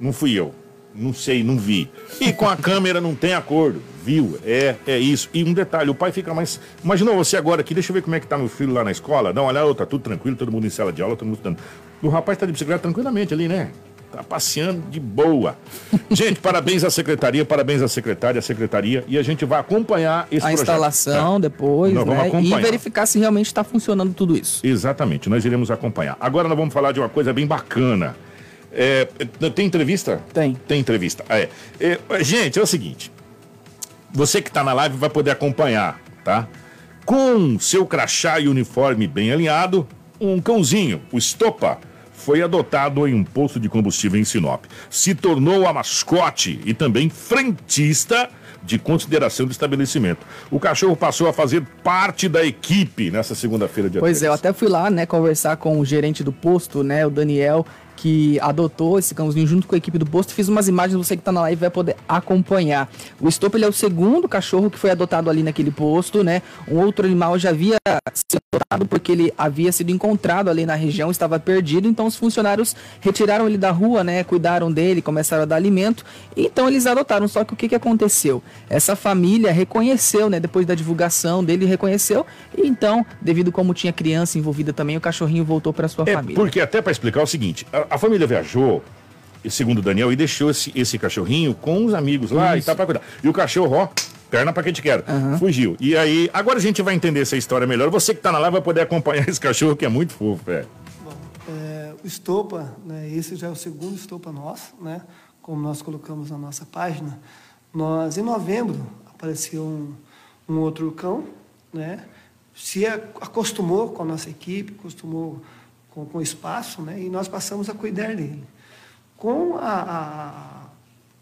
não fui eu, não sei, não vi. E com a câmera não tem acordo, viu? É, é isso. E um detalhe: o pai fica mais. Imaginou você agora aqui, deixa eu ver como é que tá meu filho lá na escola. Dá uma olhada, tá tudo tranquilo, todo mundo em sala de aula, todo mundo estudando. O rapaz tá de bicicleta tranquilamente ali, né? Tá passeando de boa. Gente, parabéns à secretaria, parabéns à secretária, à secretaria. E a gente vai acompanhar esse a projeto. instalação Tá? depois, Nós vamos né? E verificar se realmente está funcionando tudo isso. Exatamente, nós iremos acompanhar. Agora nós vamos falar de uma coisa bem bacana. É, tem entrevista? Tem. Tem entrevista. É. É, gente, é o seguinte. Você que está na live vai poder acompanhar, tá? Com seu crachá e uniforme bem alinhado, um cãozinho, o Estopa, foi adotado em um posto de combustível em Sinop. Se tornou a mascote e também frentista de consideração do estabelecimento. O cachorro passou a fazer parte da equipe nessa segunda-feira de Pois é, eu até fui lá, né, conversar com o gerente do posto, né, o Daniel, que adotou esse cãozinho junto com a equipe do posto. Fiz umas imagens, você que tá na live vai poder acompanhar. O Stop, ele é o segundo cachorro que foi adotado ali naquele posto, né? Um outro animal já havia sido adotado porque ele havia sido encontrado ali na região, estava perdido, então os funcionários retiraram ele da rua, né, cuidaram dele, começaram a dar alimento, então eles adotaram. Só que o que que aconteceu? Essa família reconheceu, né, depois da divulgação dele, reconheceu, e então, devido como tinha criança envolvida também, o cachorrinho voltou para sua É, família. porque até para explicar o seguinte, a, família viajou, e segundo o Daniel, e deixou esse, esse cachorrinho com os amigos lá e Isso. tal para cuidar. E o cachorro, ó, perna pra quem te quer, fugiu. E aí, agora a gente vai entender essa história melhor. Você que tá na live vai poder acompanhar esse cachorro que é muito fofo, é. É, o Estopa, né, esse já é o segundo Estopa nosso, né, como nós colocamos na nossa página. Nós, em novembro, apareceu um, um outro cão, né? se acostumou com a nossa equipe, acostumou com, com espaço, né? e nós passamos a cuidar dele. Com a, a,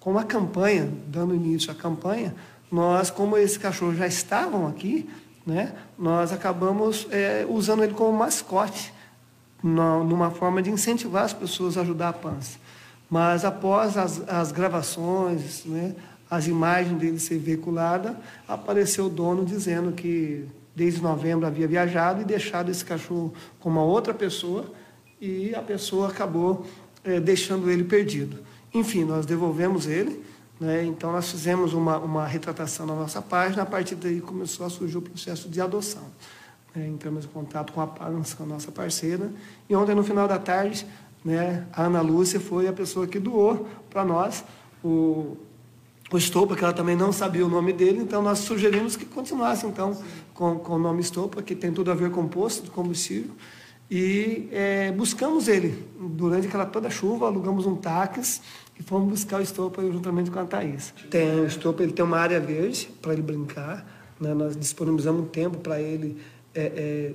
com a campanha, dando início à campanha, nós, como esses cachorros já estavam aqui, né? nós acabamos é, usando ele como mascote, numa forma de incentivar as pessoas a ajudar a pança. Mas após as, as gravações, né, as imagens dele ser veiculada, apareceu o dono dizendo que desde novembro havia viajado e deixado esse cachorro com uma outra pessoa e a pessoa acabou é, deixando ele perdido. Enfim, nós devolvemos ele, né, então nós fizemos uma, uma retratação na nossa página, a partir daí começou a surgir o processo de adoção. É, entramos em contato com a a nossa parceira, e ontem, no final da tarde, né, a Ana Lúcia foi a pessoa que doou para nós o, o Estopa, que ela também não sabia o nome dele, então nós sugerimos que continuasse então com, com o nome Estopa, que tem tudo a ver com posto de combustível, e é, buscamos ele durante aquela toda chuva, alugamos um táxi e fomos buscar o Estopa juntamente com a Thaís. Tem o Estopa, ele tem uma área verde para ele brincar, né, nós disponibilizamos um tempo para ele é,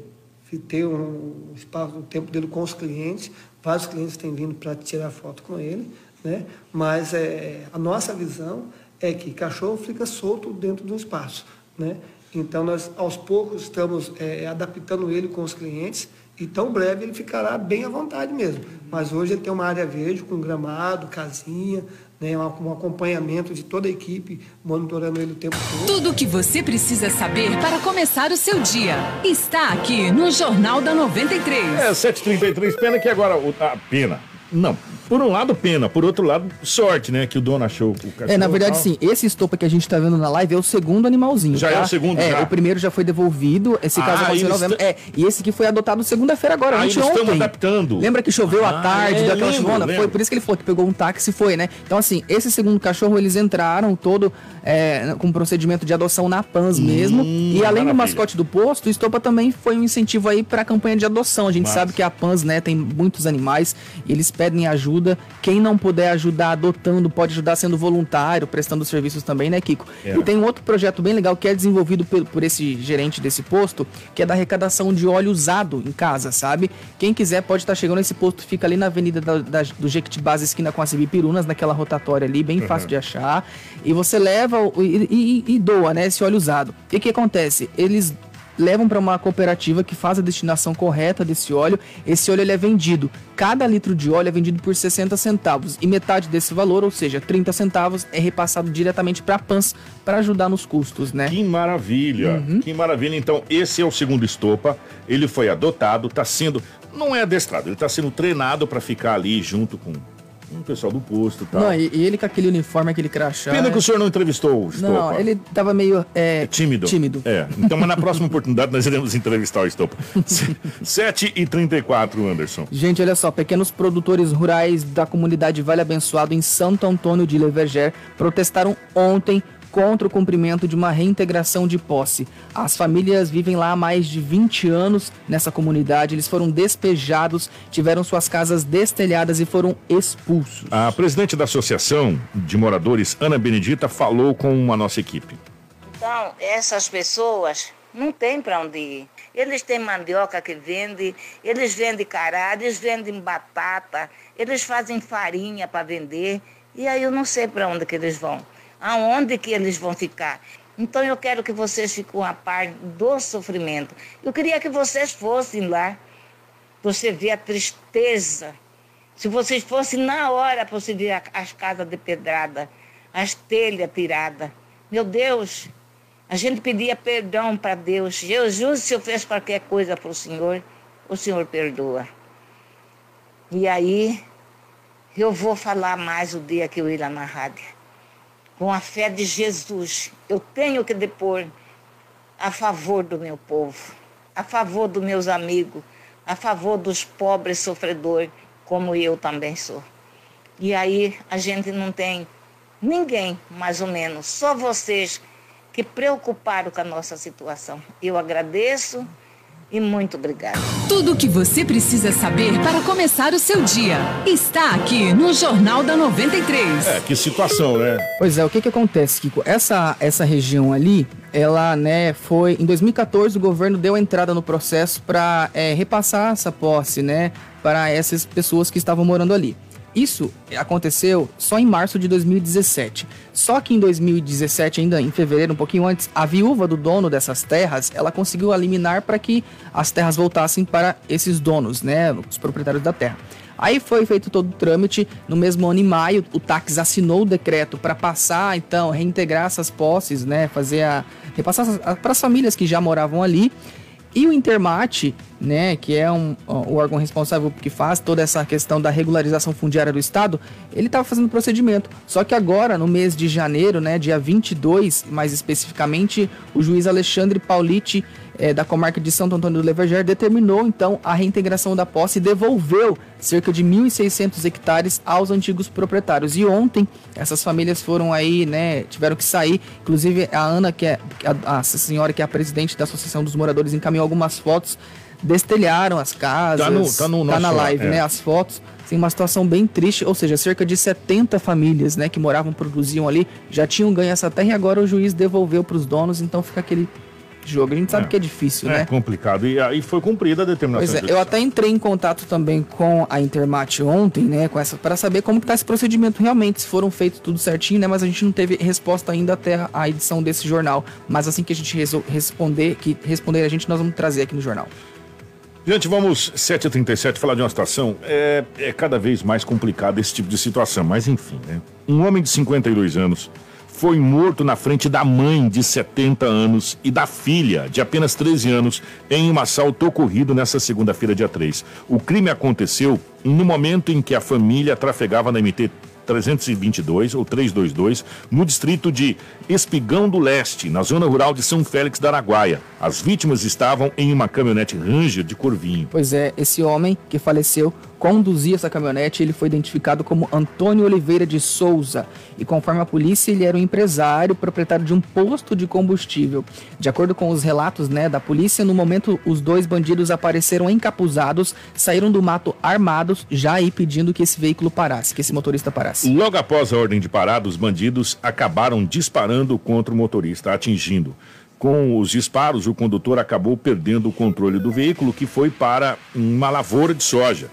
é, ter um espaço, o tempo dele com os clientes, vários clientes têm vindo para tirar foto com ele, né? mas é, a nossa visão é que cachorro fica solto dentro do espaço. Né? Então, nós aos poucos estamos é, adaptando ele com os clientes e tão breve ele ficará bem à vontade mesmo. Mas hoje ele tem uma área verde com gramado, casinha, né, um acompanhamento de toda a equipe monitorando ele o tempo todo. Tudo o que você precisa saber para começar o seu dia está aqui no Jornal da 93. É, 7h33, pena que agora. A pena. Não, por um lado, pena. Por outro lado, sorte, né? Que o dono achou o cachorro. É, na verdade, sim. Esse estopa que a gente tá vendo na live é o segundo animalzinho. Já tá? é o segundo, É, já? o primeiro já foi devolvido. Esse Ah, caso aconteceu em novembro. É, e esse que foi adotado segunda-feira agora, Ah, anteontem. estão adaptando. Lembra que choveu Ah, à tarde, é, deu aquela lembro, chuvona? Foi por isso que ele falou que pegou um táxi e foi, né? Então, assim, esse segundo cachorro, eles entraram todo é, com procedimento de adoção na PANS mesmo. E além do Hum, maravilha. mascote do posto, o Estopa também foi um incentivo aí pra campanha de adoção. A gente Massa. sabe que a PANS, né, tem muitos animais e eles pedem ajuda. Quem não puder ajudar adotando, pode ajudar sendo voluntário, prestando serviços também, né, Kiko? É. E tem um outro projeto bem legal que é desenvolvido por, por esse gerente desse posto, que é da arrecadação de óleo usado em casa, sabe? Quem quiser pode estar chegando nesse posto, fica ali na avenida da, da- do Jequitibás, esquina com a Cibipirunas, naquela rotatória ali, bem Uhum. fácil de achar. E você leva e, e- e doa, né, esse óleo usado. E o que acontece? Eles levam para uma cooperativa que faz a destinação correta desse óleo. Esse óleo ele é vendido. Cada litro de óleo é vendido por 60 centavos e metade desse valor, ou seja, 30 centavos, é repassado diretamente para a PANS para ajudar nos custos, né? Que maravilha, Uhum. que maravilha. Então, esse é o segundo estopa. Ele foi adotado, está sendo. Não é adestrado, ele está sendo treinado para ficar ali junto com, com o pessoal do posto e tal. Não, e, e ele com aquele uniforme, aquele crachá. Pena que o senhor não entrevistou o estopa. Não, ele tava meio é, Tímido. tímido. É. Então, mas na próxima oportunidade nós iremos entrevistar o Estopa. 7 e 34 Anderson. Gente, olha só, pequenos produtores rurais da comunidade Vale Abençoado em Santo Antônio de Leverger protestaram ontem contra o cumprimento de uma reintegração de posse. As famílias vivem lá há mais de 20 anos nessa comunidade, eles foram despejados, tiveram suas casas destelhadas e foram expulsos. A presidente da Associação de Moradores, Ana Benedita, falou com a nossa equipe. Então, essas pessoas não têm para onde ir. Eles têm mandioca que vende, eles vendem cará, eles vendem batata, eles fazem farinha para vender. E aí eu não sei para onde que eles vão. Aonde que eles vão ficar? Então eu quero que vocês fiquem a par do sofrimento. Eu queria que vocês fossem lá. Você vê a tristeza. Se vocês fossem na hora para você ver as casas de pedrada, as telhas tiradas. Meu Deus, a gente pedia perdão para Deus. Jesus, se eu fiz qualquer coisa para o Senhor, o Senhor perdoa. E aí, eu vou falar mais o dia que eu ir lá na rádio. Com a fé de Jesus, eu tenho que depor a favor do meu povo, a favor dos meus amigos, a favor dos pobres sofredores, como eu também sou. E aí a gente não tem ninguém, mais ou menos, só vocês que preocuparam com a nossa situação. Eu agradeço E muito obrigada. Tudo o que você precisa saber para começar o seu dia está aqui no Jornal da 93. É, que situação, né? Pois é, o que que acontece, Kiko? Essa, essa região ali, ela, né, foi... Em 2014, o governo deu a entrada no processo para é, repassar essa posse, né, para essas pessoas que estavam morando ali. Isso aconteceu só em março de 2017. Só que em 2017, ainda em fevereiro, um pouquinho antes, a viúva do dono dessas terras, ela conseguiu eliminar para que as terras voltassem para esses donos, né, os proprietários da terra. Aí foi feito todo o trâmite. No mesmo ano, em maio, o táxi assinou o decreto para passar, então, reintegrar essas posses, né? Fazer a. repassar para as famílias que já moravam ali. E o Intermate, né, que é um, o órgão responsável que faz toda essa questão da regularização fundiária do Estado, ele estava fazendo procedimento. Só que agora, no mês de janeiro, né, dia 22, mais especificamente, o juiz Alexandre Pauliti, eh, da comarca de Santo Antônio do Leverger, determinou então a reintegração da posse e devolveu cerca de 1.600 hectares aos antigos proprietários. E ontem, essas famílias foram aí, né, tiveram que sair. Inclusive, a Ana, que é a, a senhora que é a presidente da Associação dos Moradores, encaminhou algumas fotos destelharam as casas. Tá no- tá no na nosso- live, é. né? As fotos. Tem uma situação bem triste, ou seja, cerca de 70 famílias, né, que moravam, produziam ali, já tinham ganho essa terra e agora o juiz devolveu para os donos, então fica aquele jogo. A gente sabe É. que é difícil, É né? complicado. E aí foi cumprida a determinação. Pois é, eu até entrei em contato também com a Intermate ontem, né, com essa para saber como que tá esse procedimento realmente, se foram feitos tudo certinho, né, mas a gente não teve resposta ainda até a- edição desse jornal. Mas assim que a gente responder, que responder a gente, nós vamos trazer aqui no jornal. Gente, vamos 7h37 falar de uma situação. É, é cada vez mais complicado esse tipo de situação, mas enfim, né? Um homem de 52 anos foi morto na frente da mãe de 70 anos e da filha de apenas 13 anos em um assalto ocorrido nessa segunda-feira, dia 3. O crime aconteceu no momento em que a família trafegava na MT 322 ou 322 no distrito de Espigão do Leste, na zona rural de São Félix da Araguaia. As vítimas estavam em uma caminhonete Ranger de cor vinho. Pois é, esse homem que faleceu conduzia essa caminhonete, ele foi identificado como Antônio Oliveira de Souza. E conforme a polícia, ele era um empresário, proprietário de um posto de combustível. De acordo com os relatos né, da polícia, no momento os dois bandidos apareceram encapuzados, saíram do mato armados, já aí pedindo que esse veículo parasse, que esse motorista parasse. Logo após a ordem de parada, os bandidos acabaram disparando contra o motorista, atingindo. Com os disparos, o condutor acabou perdendo o controle do veículo, que foi para uma lavoura de soja.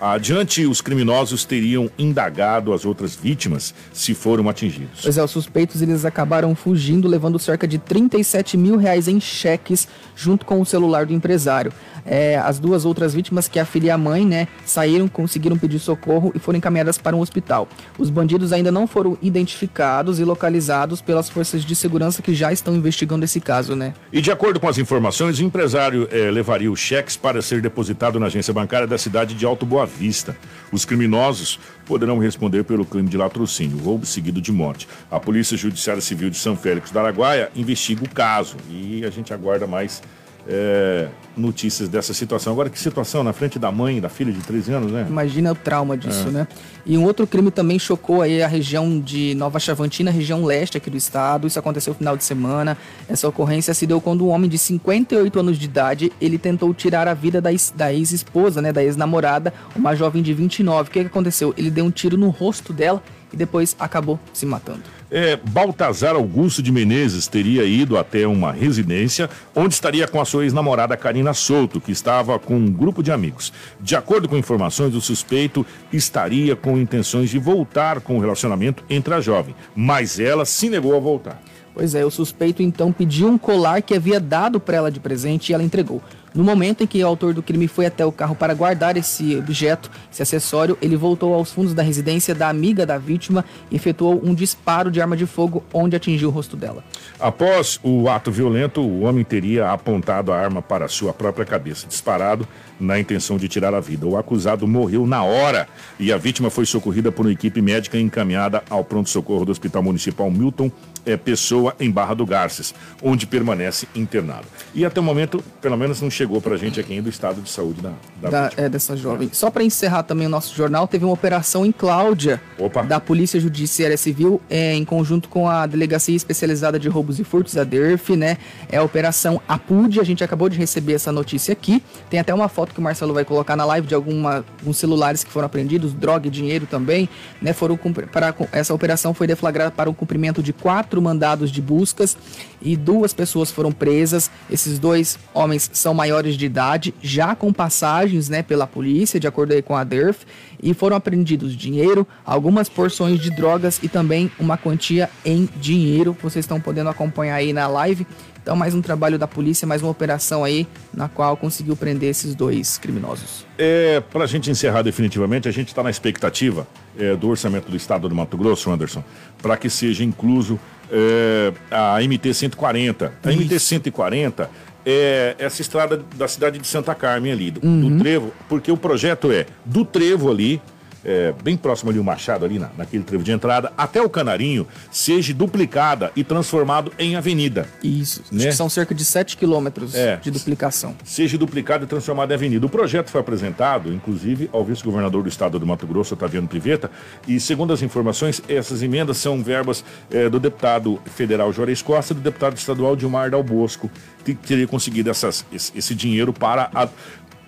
Adiante, os criminosos teriam indagado as outras vítimas se foram atingidos. Pois é, os suspeitos eles acabaram fugindo, levando cerca de 37 mil reais em cheques, junto com o celular do empresário. É, as duas outras vítimas, que é a filha e a mãe, né, saíram, conseguiram pedir socorro e foram encaminhadas para um hospital. Os bandidos ainda não foram identificados e localizados pelas forças de segurança que já estão investigando esse caso, né? E de acordo com as informações, o empresário eh, levaria os cheques para ser depositado na agência bancária da cidade de Alto Boa Vista. Os criminosos poderão responder pelo crime de latrocínio, roubo seguido de morte. A Polícia Judiciária Civil de São Félix da Araguaia investiga o caso e a gente aguarda mais eh, notícias dessa situação. Agora, que situação na frente da mãe e da filha de 13 anos, né? Imagina o trauma disso, É. né? E um outro crime também chocou aí a região de Nova Chavantina, região leste aqui do estado. Isso aconteceu no final de semana. Essa ocorrência se deu quando um homem de 58 anos de idade, ele tentou tirar a vida da da ex-esposa, né, da ex-namorada, uma jovem de 29. O que, que aconteceu? Ele deu um tiro no rosto dela e depois acabou se matando. É, Baltazar Augusto de Menezes teria ido até uma residência onde estaria com a sua ex-namorada Karina Souto, que estava com um grupo de amigos. De acordo com informações, o suspeito estaria com intenções de voltar com o relacionamento entre a jovem, mas ela se negou a voltar. Pois é, o suspeito então pediu um colar que havia dado para ela de presente e ela entregou. No momento em que o autor do crime foi até o carro para guardar esse objeto, esse acessório, ele voltou aos fundos da residência da amiga da vítima e efetuou um disparo de arma de fogo onde atingiu o rosto dela. Após o ato violento, o homem teria apontado a arma para sua própria cabeça, disparado na intenção de tirar a vida. O acusado morreu na hora e a vítima foi socorrida por uma equipe médica encaminhada ao pronto-socorro do Hospital Municipal Milton é, pessoa em Barra do Garças, onde permanece internado. E até o momento, pelo menos não chegou pra gente aqui ainda o estado de saúde da, da, da é, dessa jovem. Só para encerrar também o nosso jornal, teve uma operação em Cláudia Opa. da Polícia Judiciária Civil é, em conjunto com a Delegacia Especializada de Roubos e Furtos, a DERF, né? É a operação APUD. A gente acabou de receber essa notícia aqui. Tem até uma foto que o Marcelo vai colocar na live de alguma, alguns celulares que foram apreendidos, droga e dinheiro também, né? Foram para essa operação foi deflagrada para o cumprimento de quatro mandados de buscas e duas pessoas foram presas. Esses dois homens são maiores de idade, já com passagens, né, pela polícia, de acordo com a DERF, e foram apreendidos dinheiro, algumas porções de drogas e também uma quantia em dinheiro. Vocês estão podendo acompanhar aí na live. Então, mais um trabalho da polícia, mais uma operação aí na qual conseguiu prender esses dois criminosos. É, para a gente encerrar definitivamente, a gente está na expectativa é, do orçamento do estado do Mato Grosso, Anderson, para que seja incluso é, a MT-140. A MT-140 é essa estrada da cidade de Santa Carmen ali, do, do Trevo, porque o projeto é do Trevo ali, é, bem próximo ali o Machado, ali na, naquele trevo de entrada, até o Canarinho, seja duplicada e transformado em avenida. Isso. Acho Né? que são cerca de 7 quilômetros É. de duplicação. seja duplicado e transformado em avenida. O projeto foi apresentado, inclusive, ao vice-governador do estado do Mato Grosso, Otaviano Piveta, e segundo as informações, essas emendas são verbas eh, do deputado federal Juarez Costa e do deputado estadual Dilmar Dal Bosco, que teria conseguido essas, esse, esse dinheiro para a...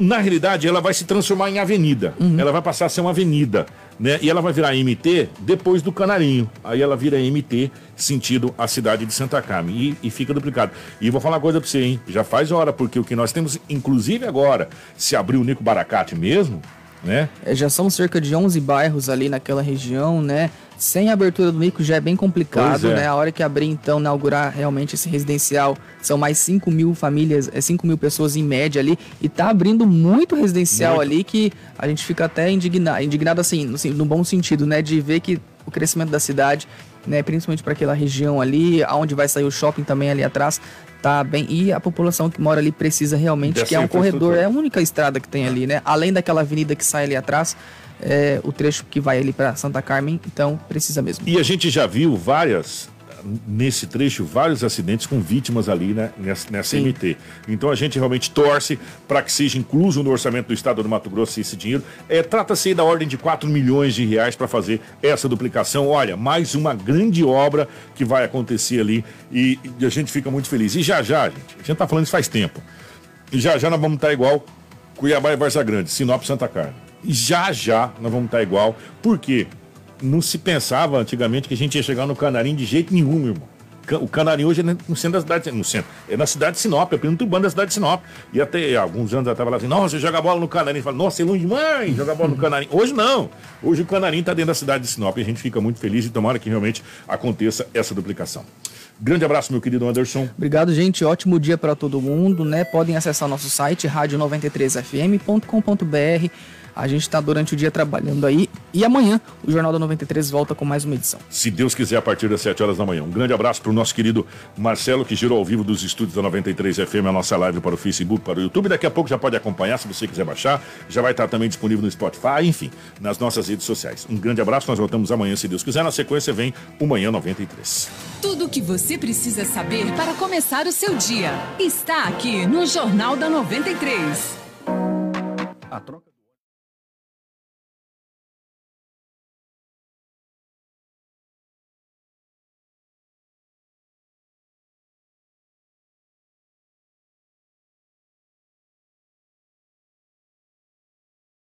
Na realidade, ela vai se transformar em avenida. Ela vai passar a ser uma avenida. Né? E ela vai virar MT depois do Canarinho. Aí ela vira MT sentido a cidade de Santa Carmen. E, e fica duplicado. E vou falar uma coisa pra você, hein? Já faz hora, porque o que nós temos, inclusive agora, se abrir o Nico Baracate mesmo, né? É, já são cerca de 11 bairros ali naquela região, né? Sem a abertura do Mico já é bem complicado, é. né? A hora que abrir, então, inaugurar realmente esse residencial, são mais 5 mil famílias, é 5 mil pessoas em média ali, e tá abrindo muito residencial Muito. ali que a gente fica até indignado, indignado assim, no, no bom sentido, né? De ver que o crescimento da cidade, né? Principalmente para aquela região ali, aonde vai sair o shopping também ali atrás, tá bem. E a população que mora ali precisa realmente, Dessa que é um corredor, é a única estrada que tem ali, né? Além daquela avenida que sai ali atrás, é, o trecho que vai ali para Santa Carmen, então precisa mesmo. E a gente já viu várias, nesse trecho, vários acidentes com vítimas ali né, nessa, nessa. MT. Então a gente realmente torce para que seja incluso no orçamento do estado do Mato Grosso esse dinheiro. É, Trata-se aí da ordem de 4 milhões de reais para fazer essa duplicação. Olha, mais uma grande obra que vai acontecer ali e, e a gente fica muito feliz. E já já, gente, a gente tá falando isso faz tempo. E já já nós vamos estar igual Cuiabá e Varza Grande, Sinop Santa Carmen. Já já nós vamos estar igual. Por quê? Não se pensava antigamente que a gente ia chegar no Canarim de jeito nenhum, meu irmão. O Canarim hoje é no centro da cidade, no centro, é na cidade de Sinop, é perto urbano da cidade de Sinop. E até alguns anos estava lá assim, nossa, joga bola no Canarim. Fala, nossa, é longe demais jogar bola no Canarim. Hoje não. Hoje o Canarim está dentro da cidade de Sinop e a gente fica muito feliz e tomara que realmente aconteça essa duplicação. Grande abraço, meu querido Anderson. Obrigado, gente. Ótimo dia para todo mundo, né? Podem acessar nosso site radio93fm.com.br. A gente está durante o dia trabalhando aí e amanhã o Jornal da 93 volta com mais uma edição. Se Deus quiser, a partir das 7 horas da manhã. Um grande abraço para o nosso querido Marcelo, que girou ao vivo dos estúdios da 93 FM, a nossa live para o Facebook, para o YouTube. Daqui a pouco já pode acompanhar, se você quiser baixar. Já vai estar também disponível no Spotify, enfim, nas nossas redes sociais. Um grande abraço, nós voltamos amanhã, se Deus quiser. Na sequência vem o Manhã 93. Tudo o que você precisa saber para começar o seu dia está aqui no Jornal da 93. A troca...